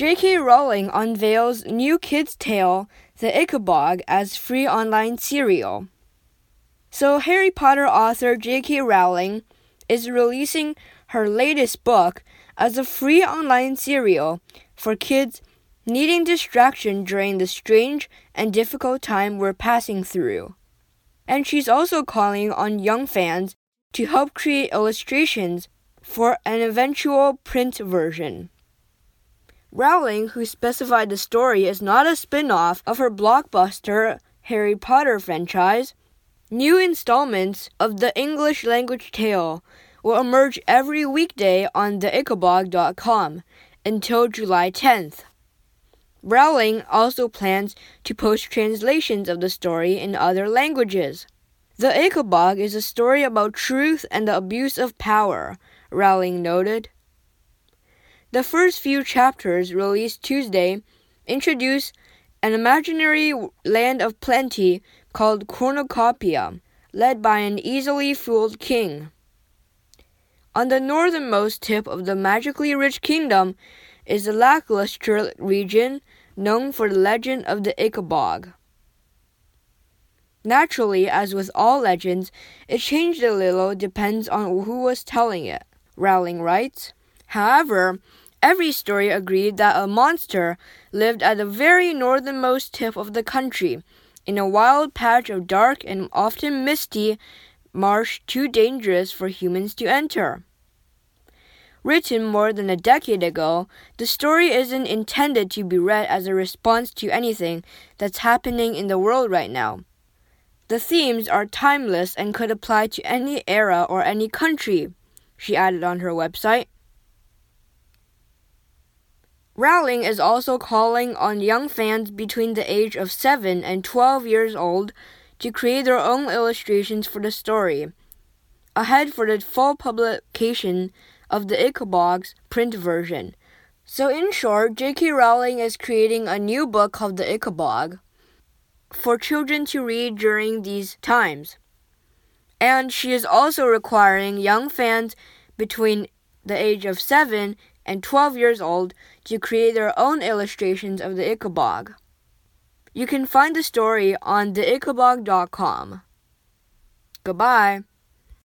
J.K. Rowling unveils new kids' tale, The Ickabog, as free online serial. So, Harry Potter author J.K. Rowling is releasing her latest book as a free online serial for kids needing distraction during the strange and difficult time we're passing through. And she's also calling on young fans to help create illustrations for an eventual print version. Rowling, who specified the story is not a spin off of her blockbuster Harry Potter franchise, new installments of the English language tale will emerge every weekday on theickabog.com until July 10th. Rowling also plans to post translations of the story in other languages. The Ickabog is a story about truth and the abuse of power, Rowling noted. The first few chapters, released Tuesday, introduce an imaginary land of plenty called Cornucopia, led by an easily fooled king. On the northernmost tip of the magically rich kingdom is the lackluster region known for the legend of the Ickabog. Naturally, as with all legends, it changed a little depends on who was telling it, Rowling writes. However, every story agreed that a monster lived at the very northernmost tip of the country, in a wild patch of dark and often misty marsh too dangerous for humans to enter. Written more than a decade ago, the story isn't intended to be read as a response to anything that's happening in the world right now. The themes are timeless and could apply to any era or any country, she added on her website. Rowling is also calling on young fans between the age of 7 and 12 years old to create their own illustrations for the story, ahead for the full publication of the Ickabog's print version. So, in short, J.K. Rowling is creating a new book called The Ickabog for children to read during these times. And she is also requiring young fans between the age of 7 and 12 years old to create their own illustrations of the Ickabog. You can find the story on theickabog.com. Goodbye.